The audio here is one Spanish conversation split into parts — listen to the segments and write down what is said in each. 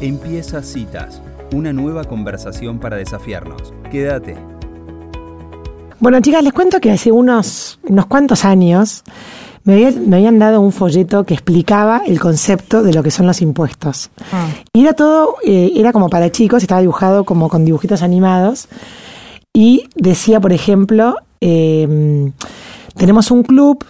Empieza Citas, una nueva conversación para desafiarnos. Quédate. Bueno, chicas, les cuento que hace unos, unos cuantos años me, habían dado un folleto que explicaba el concepto de lo que son los impuestos. Ah. Y era todo, eh, era como para chicos, estaba dibujado como con dibujitos animados. Y decía, por ejemplo, em, tenemos un club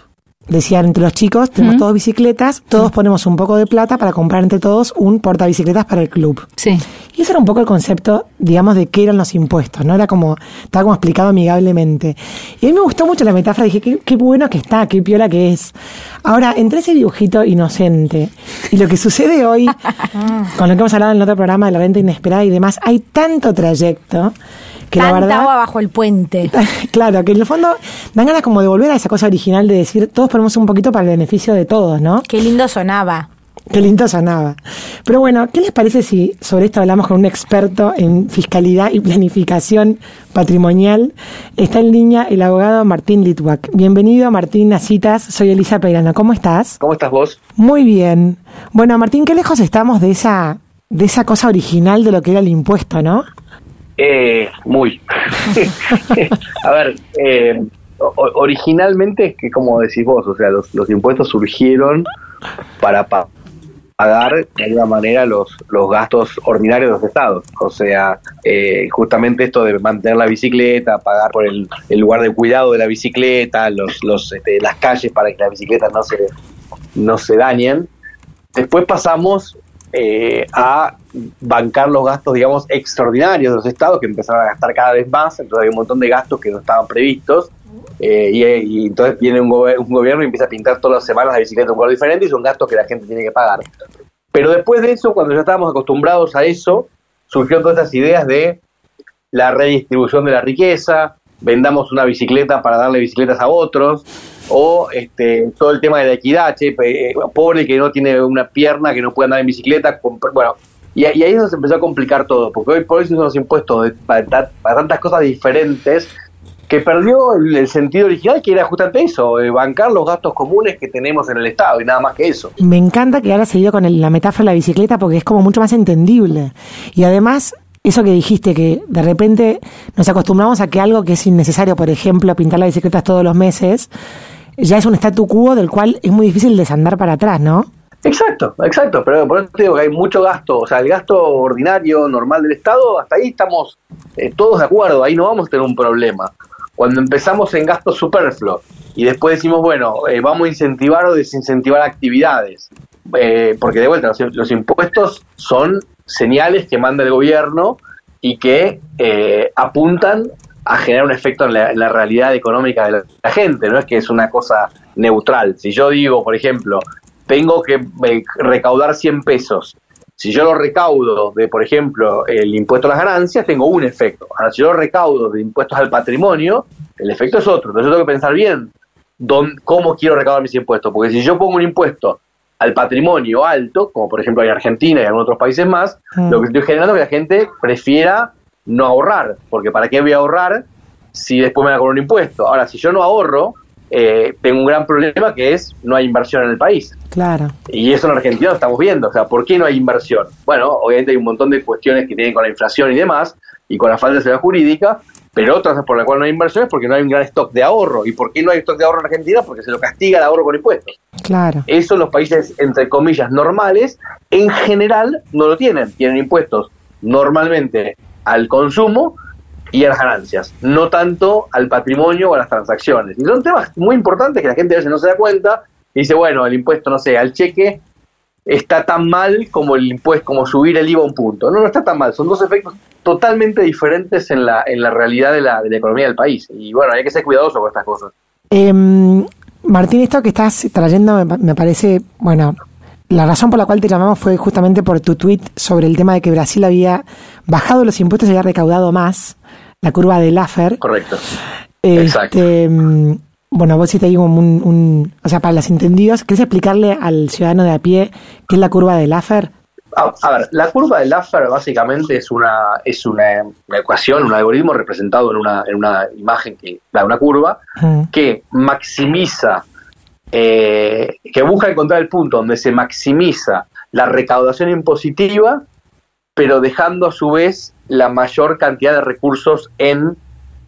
decían entre los chicos, tenemos todos bicicletas, todos ponemos un poco de plata para comprar entre todos un portabicicletas para el club. Sí. Y ese era un poco el concepto, digamos, de qué eran los impuestos, ¿no? Era como, estaba como explicado amigablemente. Y a mí me gustó mucho la metáfora, dije, qué, qué bueno que está, qué piola que es. Ahora, entre ese dibujito inocente y lo que sucede hoy, con lo que hemos hablado en el otro programa de la renta inesperada y demás, hay tanto trayecto que la verdad, agua bajo el puente. Claro, que en el fondo dan ganas como de volver a esa cosa original de decir, todos ponemos un poquito para el beneficio de todos, ¿no? Qué lindo sonaba. Qué lindo sonaba. Pero bueno, ¿qué les parece si sobre esto hablamos con un experto en fiscalidad y planificación patrimonial? Está en línea el abogado Martín Litwak. Bienvenido, Martín, a Citas. Soy Elisa Peirano. ¿Cómo estás? ¿Cómo estás vos? Muy bien. Bueno, Martín, qué lejos estamos de esa, de esa cosa original de lo que era el impuesto, ¿no? Eh, muy. a ver, eh, originalmente es que, como decís vos, o sea, los, impuestos surgieron para pagar de alguna manera los, los gastos ordinarios de los estados. O sea, eh, justamente esto de mantener la bicicleta, pagar por el, lugar de cuidado de la bicicleta, los, los, este, las calles para que las bicicletas no se, no se dañen. Después pasamos eh, a bancar los gastos, digamos, extraordinarios de los estados que empezaron a gastar cada vez más, entonces hay un montón de gastos que no estaban previstos, eh, y, entonces viene un, un, gobierno y empieza a pintar todas las semanas la bicicleta un color diferente y son gastos que la gente tiene que pagar. Pero después de eso, cuando ya estábamos acostumbrados a eso, surgieron todas estas ideas de la redistribución de la riqueza, vendamos una bicicleta para darle bicicletas a otros, o este, todo el tema de la equidad, che, eh, pobre que no tiene una pierna, que no puede andar en bicicleta, bueno, y, ahí eso se empezó a complicar todo, porque hoy por hoy son los impuestos para, tantas cosas diferentes que perdió el, sentido original que era justamente eso, eh, bancar los gastos comunes que tenemos en el Estado y nada más que eso. Me encanta que ahora se dio con la metáfora de la bicicleta porque es como mucho más entendible. Y además eso que dijiste, que de repente nos acostumbramos a que algo que es innecesario, por ejemplo, pintar las bicicletas todos los meses, ya es un statu quo del cual es muy difícil desandar para atrás, ¿no? Exacto, exacto, pero por eso te digo que hay mucho gasto, o sea, el gasto ordinario, normal del Estado, hasta ahí estamos eh, todos de acuerdo, ahí no vamos a tener un problema. Cuando empezamos en gastos superfluos y después decimos, bueno, eh, vamos a incentivar o desincentivar actividades, eh, porque de vuelta, los, impuestos son señales que manda el gobierno y que apuntan a generar un efecto en la, realidad económica de la, gente, no es que es una cosa neutral. Si yo digo, por ejemplo, tengo que eh, recaudar 100 pesos, si yo lo recaudo de, por ejemplo, el impuesto a las ganancias, tengo un efecto. Ahora, si yo lo recaudo de impuestos al patrimonio, el efecto es otro. Entonces yo tengo que pensar bien cómo quiero recaudar mis impuestos, porque si yo pongo un impuesto al patrimonio alto, como por ejemplo en Argentina y en otros países más, mm. lo que estoy generando es que la gente prefiera no ahorrar, porque ¿para qué voy a ahorrar si después me van a cobrar un impuesto? Ahora, si yo no ahorro, eh, tengo un gran problema que es no hay inversión en el país. Claro. Y eso en Argentina lo estamos viendo. O sea, ¿por qué no hay inversión? Bueno, obviamente hay un montón de cuestiones que tienen con la inflación y demás, y con la falta de seguridad jurídica, pero otras por las cuales no hay inversión es porque no hay un gran stock de ahorro. ¿Y por qué no hay stock de ahorro en Argentina? Porque se lo castiga el ahorro con impuestos. Claro. Eso los países, entre comillas, normales, en general no lo tienen. Tienen impuestos normalmente al consumo y a las ganancias, no tanto al patrimonio o a las transacciones. Y son temas muy importantes que la gente a veces no se da cuenta y dice, bueno, el impuesto, no sé, al cheque está tan mal como el impuesto, como subir el IVA a un punto. No, no está tan mal, son dos efectos totalmente diferentes en la, en la realidad de la, de la economía del país. Y bueno, hay que ser cuidadoso con estas cosas. Em, Martín, esto que estás trayendo me parece, bueno, la razón por la cual te llamamos fue justamente por tu tweet sobre el tema de que Brasil había bajado los impuestos y había recaudado más, la curva de Laffer. Correcto. Este, mm, bueno, vos sí te digo un, o sea, para los entendidos, ¿querés explicarle al ciudadano de a pie qué es la curva de Laffer? A, ver, la curva de Laffer básicamente es una es una, ecuación, un algoritmo representado en una, en una imagen que da una curva que maximiza eh, que busca encontrar el punto donde se maximiza la recaudación impositiva pero dejando a su vez la mayor cantidad de recursos en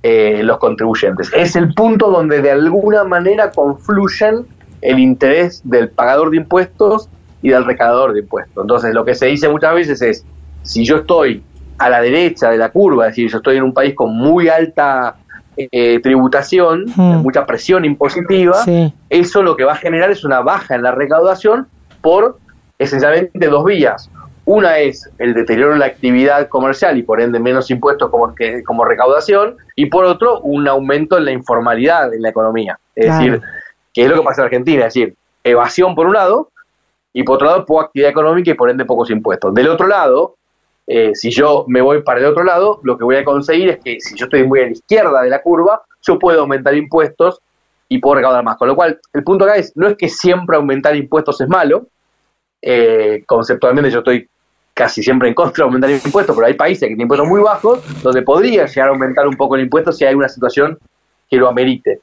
eh, los contribuyentes. Es el punto donde de alguna manera confluyen el interés del pagador de impuestos y del recaudador de impuestos. Entonces, lo que se dice muchas veces es, si yo estoy a la derecha de la curva, es decir, yo estoy en un país con muy alta eh, tributación, hmm. mucha presión impositiva, eso lo que va a generar es una baja en la recaudación por esencialmente dos vías. Una es el deterioro en la actividad comercial y por ende menos impuestos como, que, como recaudación, y por otro, un aumento en la informalidad en la economía. Es decir, que es lo que pasa en Argentina, es decir, evasión por un lado, y por otro lado, poca actividad económica y por ende pocos impuestos. Del otro lado, eh, si yo me voy para el otro lado, lo que voy a conseguir es que si yo estoy muy a la izquierda de la curva, yo puedo aumentar impuestos y puedo recaudar más. Con lo cual, el punto acá es, no es que siempre aumentar impuestos es malo, eh, conceptualmente yo estoy casi siempre en contra de aumentar impuestos, pero hay países que tienen impuestos muy bajos donde podría llegar a aumentar un poco el impuesto si hay una situación que lo amerite.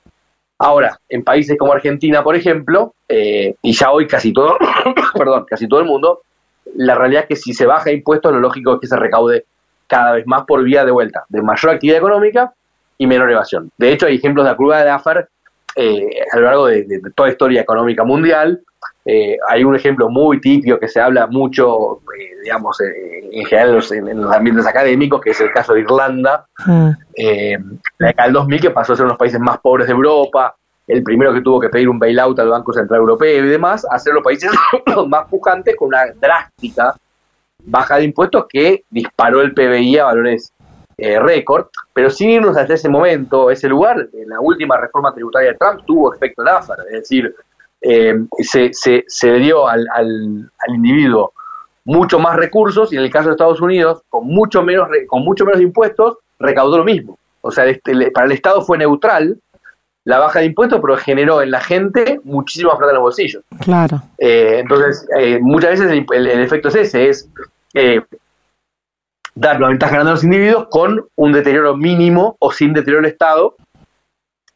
Ahora, en países como Argentina, por ejemplo, eh, y ya hoy casi todo, perdón, casi todo el mundo, la realidad es que si se baja impuestos, lo lógico es que se recaude cada vez más por vía de vuelta, de mayor actividad económica y menor evasión. De hecho, hay ejemplos de la curva de Laffer eh, a lo largo de, toda la historia económica mundial. Eh, hay un ejemplo muy típico que se habla mucho, eh, digamos, en general en los, ambientes académicos, que es el caso de Irlanda, mm. la década del 2000, que pasó a ser uno de los países más pobres de Europa, el primero que tuvo que pedir un bailout al Banco Central Europeo y demás, a ser los países más pujantes con una drástica baja de impuestos que disparó el PBI a valores eh, récord, pero sin irnos hasta ese momento, ese lugar, en la última reforma tributaria de Trump tuvo efecto Laffer, es decir, eh, se, se, se, dio al, al, individuo mucho más recursos y en el caso de Estados Unidos, con mucho menos, con mucho menos impuestos, recaudó lo mismo. O sea, este, para el Estado fue neutral, la baja de impuestos, pero generó en la gente muchísima plata en los bolsillos. Claro. Eh, entonces, eh, muchas veces el, efecto es ese, es eh, dar una ventaja grande a los individuos con un deterioro mínimo o sin deterioro del Estado.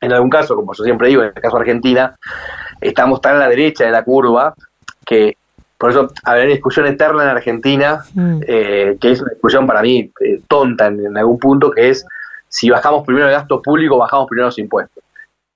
En algún caso, como yo siempre digo, en el caso de Argentina, estamos tan a la derecha de la curva que por eso habrá una discusión eterna en Argentina, mm. que es una discusión para mí tonta en, en, algún punto, que es si bajamos primero el gasto público, bajamos primero los impuestos.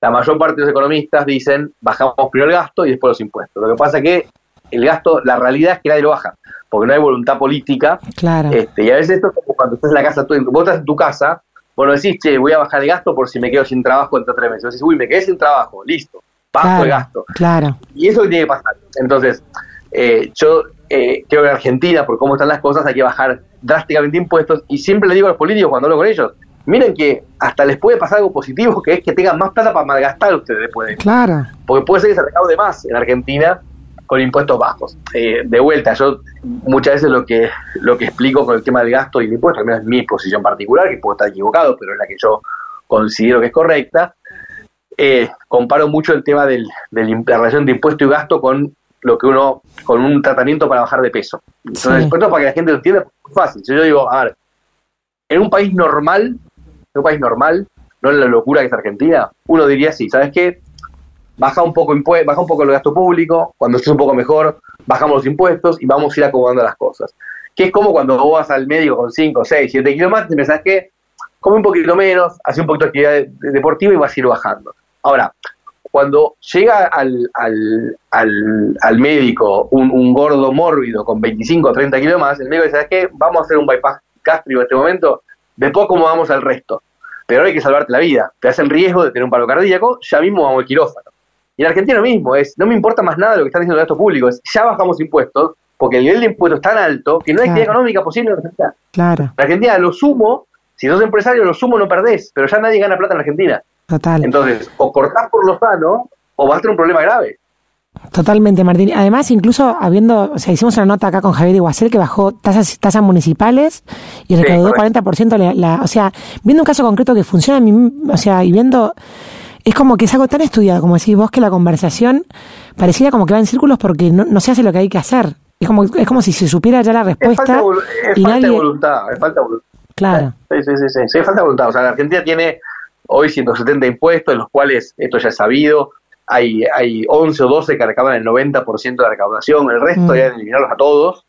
La mayor parte de los economistas dicen bajamos primero el gasto y después los impuestos. Lo que pasa es que el gasto, la realidad es que nadie lo baja, porque no hay voluntad política. Claro. Este, y a veces esto es como cuando estás en la casa, tú, vos estás en tu casa, bueno, decís, che, voy a bajar el gasto por si me quedo sin trabajo entre tres meses. Decís, uy, me quedé sin trabajo, listo, bajo el gasto. Claro. Y eso tiene que pasar. Entonces, eh, yo eh, creo que en Argentina, por cómo están las cosas, hay que bajar drásticamente impuestos. Y siempre le digo a los políticos cuando hablo con ellos, miren que hasta les puede pasar algo positivo, que es que tengan más plata para malgastar ustedes después. Claro. Porque puede ser que se recaude más en Argentina con impuestos bajos. Eh, de vuelta, yo muchas veces lo que lo que explico con el tema del gasto y el impuesto, al menos es mi posición particular, que puedo estar equivocado, pero es la que yo considero que es correcta, eh, comparo mucho el tema del, de la relación de impuesto y gasto con lo que uno, con un tratamiento para bajar de peso. Entonces, para que la gente lo entienda, es fácil. Si yo digo, a ver, en un país normal, un país normal, no en la locura que es Argentina, uno diría sí, ¿sabes qué? Baja un poco baja un poco el gasto público, cuando estés un poco mejor, bajamos los impuestos y vamos a ir acomodando las cosas. Que es como cuando vos vas al médico con 5, 6, 7 kilos más, y pensás que come un poquito menos, hace un poquito de actividad deportiva y vas a ir bajando. Ahora, cuando llega al, al, al, médico un, un, gordo mórbido con 25 o 30 kilos más, el médico dice, ¿sabes qué? Vamos a hacer un bypass gástrico en este momento, después acomodamos al resto pero hay que salvarte la vida. Te hace el riesgo de tener un paro cardíaco, ya mismo vamos al quirófano. Y en Argentina lo mismo, es, no me importa más nada lo que están diciendo el gasto público, es, ya bajamos impuestos, porque el nivel de impuestos es tan alto que no hay actividad económica posible en Argentina. Claro. En Argentina lo sumo, si sos empresario, lo sumo no perdés, pero ya nadie gana plata en Argentina. Total. Entonces, o cortás por lo sano, o vas a tener un problema grave. Totalmente, Martín. Además, incluso habiendo, o sea, hicimos una nota acá con Javier Iguacel que bajó tasas, tasas municipales y recaudó 40% la, o sea, viendo un caso concreto que funciona, o sea, y viendo, es como que es algo tan estudiado, como decís vos, que la conversación pareciera como que va en círculos porque no, se hace lo que hay que hacer. Es como, es como si se supiera ya la respuesta. Es falta, de voluntad, es falta de voluntad. Claro. Sí, sí, sí, sí, sí, falta de voluntad. O sea, la Argentina tiene hoy 170 impuestos, en los cuales, esto ya es sabido, hay, hay 11 o 12 que recaudan el 90% de la recaudación, el resto mm. ya eliminarlos a todos.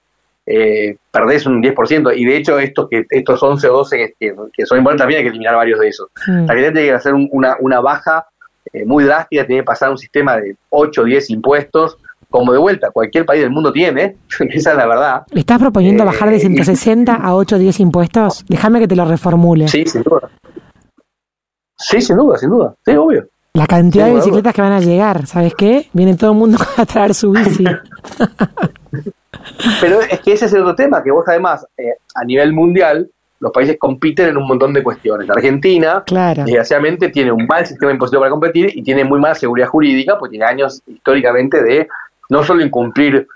eh, perdés un 10%, y de hecho estos, que, estos 11 o 12 que, son importantes también hay que eliminar varios de esos. Mm. La gente tiene que hacer una, una baja eh, muy drástica, tiene que pasar un sistema de 8 o 10 impuestos, como de vuelta, cualquier país del mundo tiene, esa es la verdad. estás proponiendo bajar de 160 a 8 o 10 impuestos? Déjame que te lo reformule. Sí, sin duda. Sí, sin duda, sin duda. Sí, obvio. La cantidad de bicicletas que van a llegar, ¿sabes qué? Viene todo el mundo a traer su bici. Pero es que ese es el otro tema, que vos además, eh, a nivel mundial, los países compiten en un montón de cuestiones. Argentina, desgraciadamente, tiene un mal sistema impositivo para competir y tiene muy mala seguridad jurídica, porque tiene años históricamente de no solo incumplir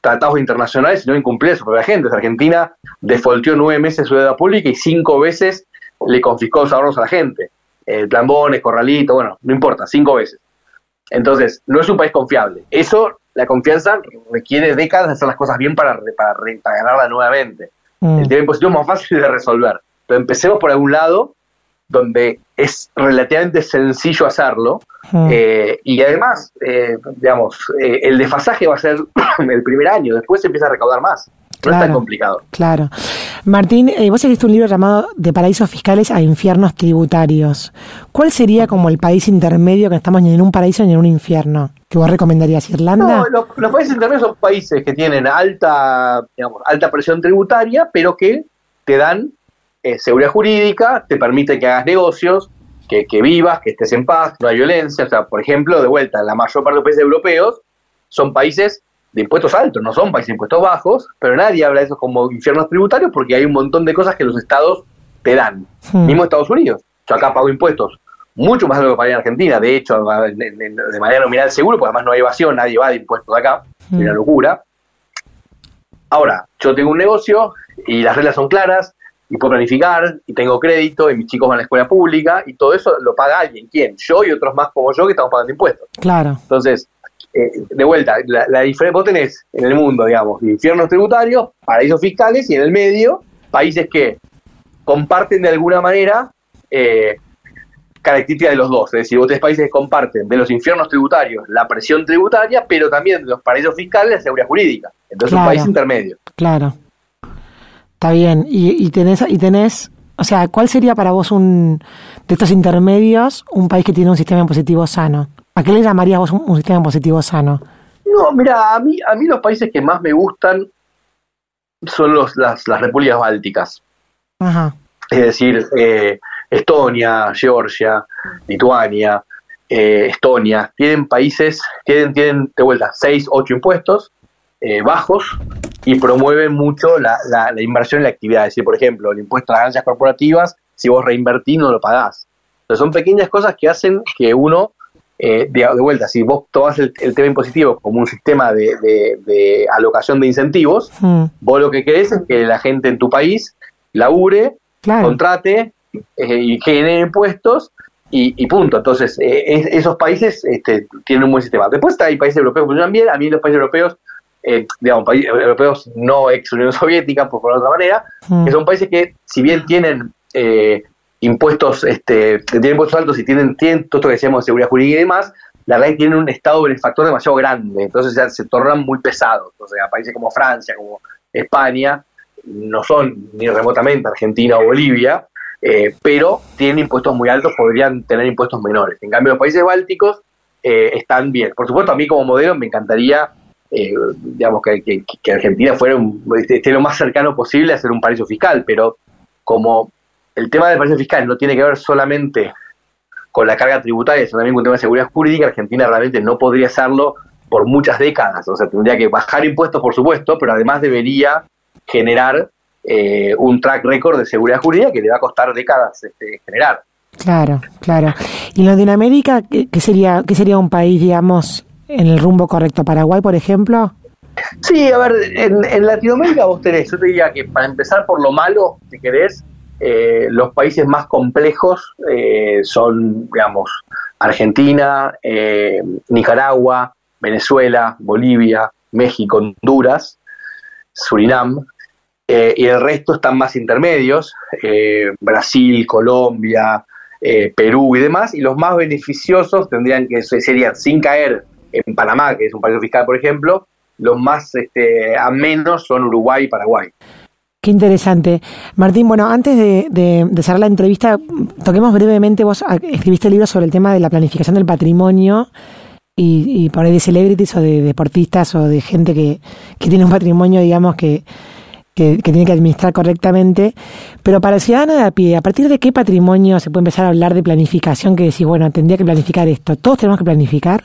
tratados internacionales, sino incumplir a su propia gente. Argentina defolteó nueve meses su deuda pública y cinco veces le confiscó los ahorros a la gente. Eh, Plambones, Corralito, bueno, no importa, cinco veces. Entonces, no es un país confiable. Eso, la confianza requiere décadas de hacer las cosas bien para, para, ganarla nuevamente. Mm. El tema impositivo es más fácil de resolver. Pero empecemos por algún lado donde es relativamente sencillo hacerlo. Mm. Eh, y además, eh, digamos, el desfasaje va a ser el primer año, después se empieza a recaudar más. No es tan complicado. Claro. Martín, eh, vos escribiste un libro llamado De paraísos fiscales a infiernos tributarios. ¿Cuál sería como el país intermedio que estamos ni en un paraíso ni en un infierno? ¿Que vos recomendarías Irlanda? No, los, países intermedios son países que tienen alta, digamos, alta presión tributaria, pero que te dan eh, seguridad jurídica, te permite que hagas negocios, que, que vivas, que estés en paz, no hay violencia. O sea, por ejemplo, de vuelta, la mayor parte de los países europeos son países de impuestos altos, no son países de impuestos bajos, pero nadie habla de eso como infiernos tributarios porque hay un montón de cosas que los estados te dan. Hmm. Mismo Estados Unidos. Yo acá pago impuestos mucho más de lo que pagaría en Argentina, de hecho, de, manera nominal seguro, porque además no hay evasión, nadie va de impuestos acá, es una hmm. locura. Ahora, yo tengo un negocio y las reglas son claras, y puedo planificar, y tengo crédito, y mis chicos van a la escuela pública, y todo eso lo paga alguien. ¿Quién? Yo y otros más como yo que estamos pagando impuestos. Claro. Entonces, eh, de vuelta, la, diferencia, vos tenés en el mundo, digamos, infiernos tributarios, paraísos fiscales y en el medio, países que comparten de alguna manera eh, características de los dos. Es decir, vos tenés países que comparten de los infiernos tributarios la presión tributaria, pero también de los paraísos fiscales la seguridad jurídica. Entonces, un país intermedio. Claro. Está bien. Y, y, tenés, y tenés, o sea, ¿cuál sería para vos un de estos intermedios un país que tiene un sistema impositivo sano? ¿A qué le llamarías vos un, sistema positivo sano? No, mira, a mí, a mí los países que más me gustan son los, las, las repúblicas bálticas. Ajá. Es decir, eh, Estonia, Georgia, Lituania, eh, Estonia, tienen países, tienen, tienen de vuelta 6, 8 impuestos eh, bajos y promueven mucho la, la, inversión en la actividad. Es decir, por ejemplo, el impuesto a las ganancias corporativas, si vos reinvertís no lo pagás. Entonces son pequeñas cosas que hacen que uno eh, de, vuelta, si vos tomas el, tema impositivo como un sistema de, alocación de incentivos, hmm. vos lo que querés es que la gente en tu país labure, contrate eh, y genere impuestos y, punto. Entonces, eh, esos países este, tienen un buen sistema. Después hay países europeos que funcionan bien, a mí los países europeos, digamos, países europeos no ex Unión Soviética, por, por otra manera, hmm. que son países que, si bien tienen impuestos, este, tienen impuestos altos y tienen, tienen todo esto que decíamos de seguridad jurídica y demás, la verdad que tienen un estado benefactor demasiado grande, entonces ya se tornan muy pesados. O sea, países como Francia, como España, no son ni remotamente Argentina o Bolivia, eh, pero tienen impuestos muy altos, podrían tener impuestos menores. En cambio, los países bálticos eh, están bien. Por supuesto, a mí como modelo me encantaría, eh, digamos, que, que, Argentina fuera un, esté lo más cercano posible a ser un paraíso fiscal, pero como el tema del paraíso fiscal no tiene que ver solamente con la carga tributaria, sino también con un tema de seguridad jurídica. Argentina realmente no podría hacerlo por muchas décadas. O sea, tendría que bajar impuestos, por supuesto, pero además debería generar eh, un track record de seguridad jurídica que le va a costar décadas este, generar. Claro, claro. ¿Y en Latinoamérica qué sería, qué sería un país, digamos, en el rumbo correcto? ¿Paraguay, por ejemplo? Sí, a ver, en, en Latinoamérica vos tenés, yo te diría que para empezar por lo malo, si querés, eh, los países más complejos eh, son, digamos, Argentina, eh, Nicaragua, Venezuela, Bolivia, México, Honduras, Surinam, y el resto están más intermedios, Brasil, Colombia, Perú y demás, y los más beneficiosos tendrían que serían, sin caer en Panamá, que es un país fiscal, por ejemplo, los más este, a menos son Uruguay y Paraguay. Qué interesante. Martín, bueno, antes de, de, cerrar la entrevista, toquemos brevemente, vos escribiste el libro sobre el tema de la planificación del patrimonio y, y por ahí de celebrities o de deportistas o de gente que, que tiene un patrimonio, digamos, que, que, tiene que administrar correctamente. Pero para el ciudadano de a pie, ¿a partir de qué patrimonio se puede empezar a hablar de planificación que decís, bueno, tendría que planificar esto? ¿Todos tenemos que planificar?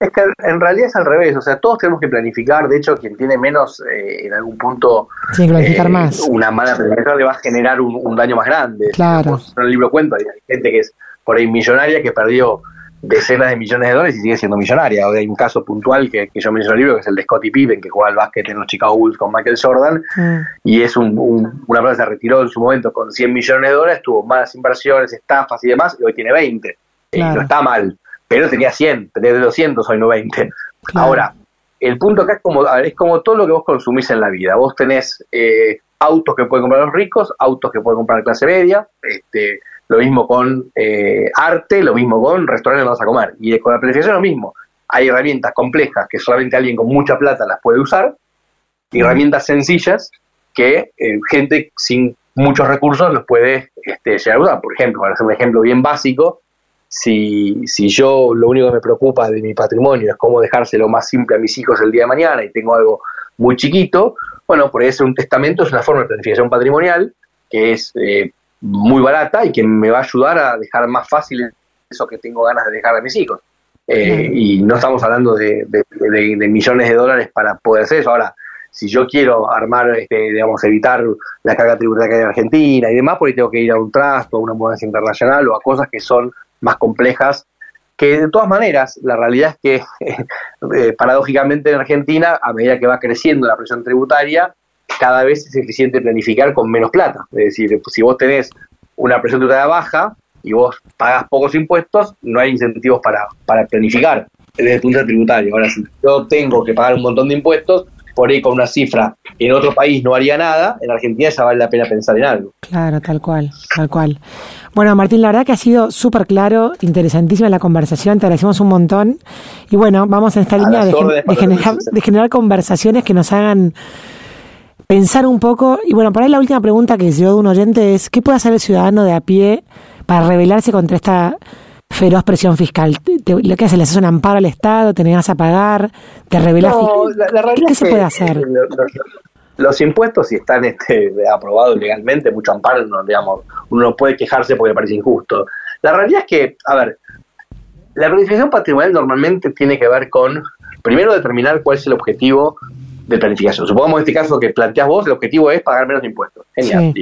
Es que en realidad es al revés, o sea, todos tenemos que planificar, de hecho, quien tiene menos eh, en algún punto planificar eh, más. una mala planificación le va a generar un, daño más grande. Claro. En el libro cuento, hay gente que es por ahí millonaria que perdió decenas de millones de dólares y sigue siendo millonaria. O hay un caso puntual que, yo menciono en el libro, que es el de Scottie Pippen, que juega al básquet en los Chicago Bulls con Michael Jordan, mm. y es un, una persona que se retiró en su momento con 100 millones de dólares, tuvo malas inversiones, estafas y demás, y hoy tiene 20. Y no está mal pero tenía 100, tenía 200, hoy no 20. Ahora, el punto acá es como, es como todo lo que vos consumís en la vida. Vos tenés eh, autos que pueden comprar los ricos, autos que pueden comprar la clase media, este, lo mismo con eh, arte, lo mismo con restaurantes donde vas a comer. Y con la planificación lo mismo. Hay herramientas complejas que solamente alguien con mucha plata las puede usar, y herramientas sencillas que eh, gente sin muchos recursos los puede este, llegar a usar. Por ejemplo, para hacer un ejemplo bien básico, si, si yo lo único que me preocupa de mi patrimonio es cómo dejárselo más simple a mis hijos el día de mañana y tengo algo muy chiquito, bueno, por eso un testamento es una forma de planificación patrimonial que es eh, muy barata y que me va a ayudar a dejar más fácil eso que tengo ganas de dejar a mis hijos. Eh, y no estamos hablando de, millones de dólares para poder hacer eso. Ahora, si yo quiero armar, este, digamos, evitar la carga tributaria que hay en Argentina y demás, por ahí tengo que ir a un trasto, a una mudanza internacional o a cosas que son más complejas, que de todas maneras la realidad es que eh, paradójicamente en Argentina, a medida que va creciendo la presión tributaria, cada vez es eficiente planificar con menos plata. Es decir, si vos tenés una presión tributaria baja y vos pagas pocos impuestos, no hay incentivos para, para planificar desde el punto de tributario. Ahora, si yo tengo que pagar un montón de impuestos, por ahí con una cifra en otro país no haría nada, en Argentina ya vale la pena pensar en algo. Claro, tal cual, tal cual. Bueno, Martín, la verdad que ha sido súper claro, interesantísima la conversación, te agradecemos un montón. Y bueno, vamos en esta línea de, generar, de generar conversaciones que nos hagan pensar un poco. Y bueno, por ahí la última pregunta que se dio de un oyente es, ¿qué puede hacer el ciudadano de a pie para rebelarse contra esta feroz presión fiscal. lo que hace, le haces un amparo al Estado, te negas a pagar, te revelas. ¿Qué se puede hacer? Los, impuestos, si están este, aprobados legalmente, mucho amparo, no, digamos, uno no puede quejarse porque le parece injusto. La realidad es que, a ver, la planificación patrimonial normalmente tiene que ver con, primero, determinar cuál es el objetivo de planificación. Supongamos en este caso que planteas vos, el objetivo es pagar menos impuestos. Genial,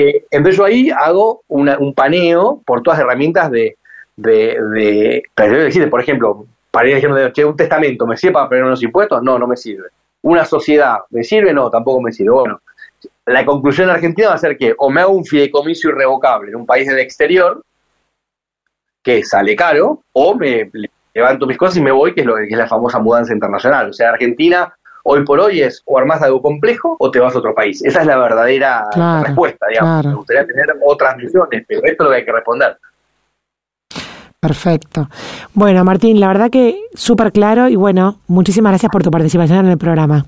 eh, entonces yo ahí hago un paneo por todas las herramientas de, de, por ejemplo, para ir diciendo, che, un testamento, ¿me sirve para pagar los impuestos? No, no me sirve. Una sociedad, ¿me sirve? No, tampoco me sirve. Bueno, la conclusión en Argentina va a ser que o me hago un fideicomiso irrevocable en un país del exterior, que sale caro, o me levanto mis cosas y me voy, que es, lo, que es la famosa mudanza internacional. O sea, Argentina hoy por hoy es o armás algo complejo o te vas a otro país. Esa es la verdadera respuesta, digamos. Me gustaría tener otras misiones, pero esto es lo que hay que responder. Perfecto. Bueno, Martín, la verdad que súper claro y bueno, muchísimas gracias por tu participación en el programa.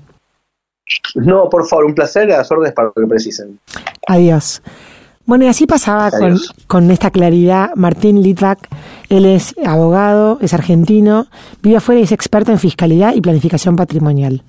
No, por favor, un placer a las órdenes para lo que precisen. Adiós. Bueno, y así pasaba con, con, esta claridad Martín Litvak. Él es abogado, es argentino, vive afuera y es experto en fiscalidad y planificación patrimonial.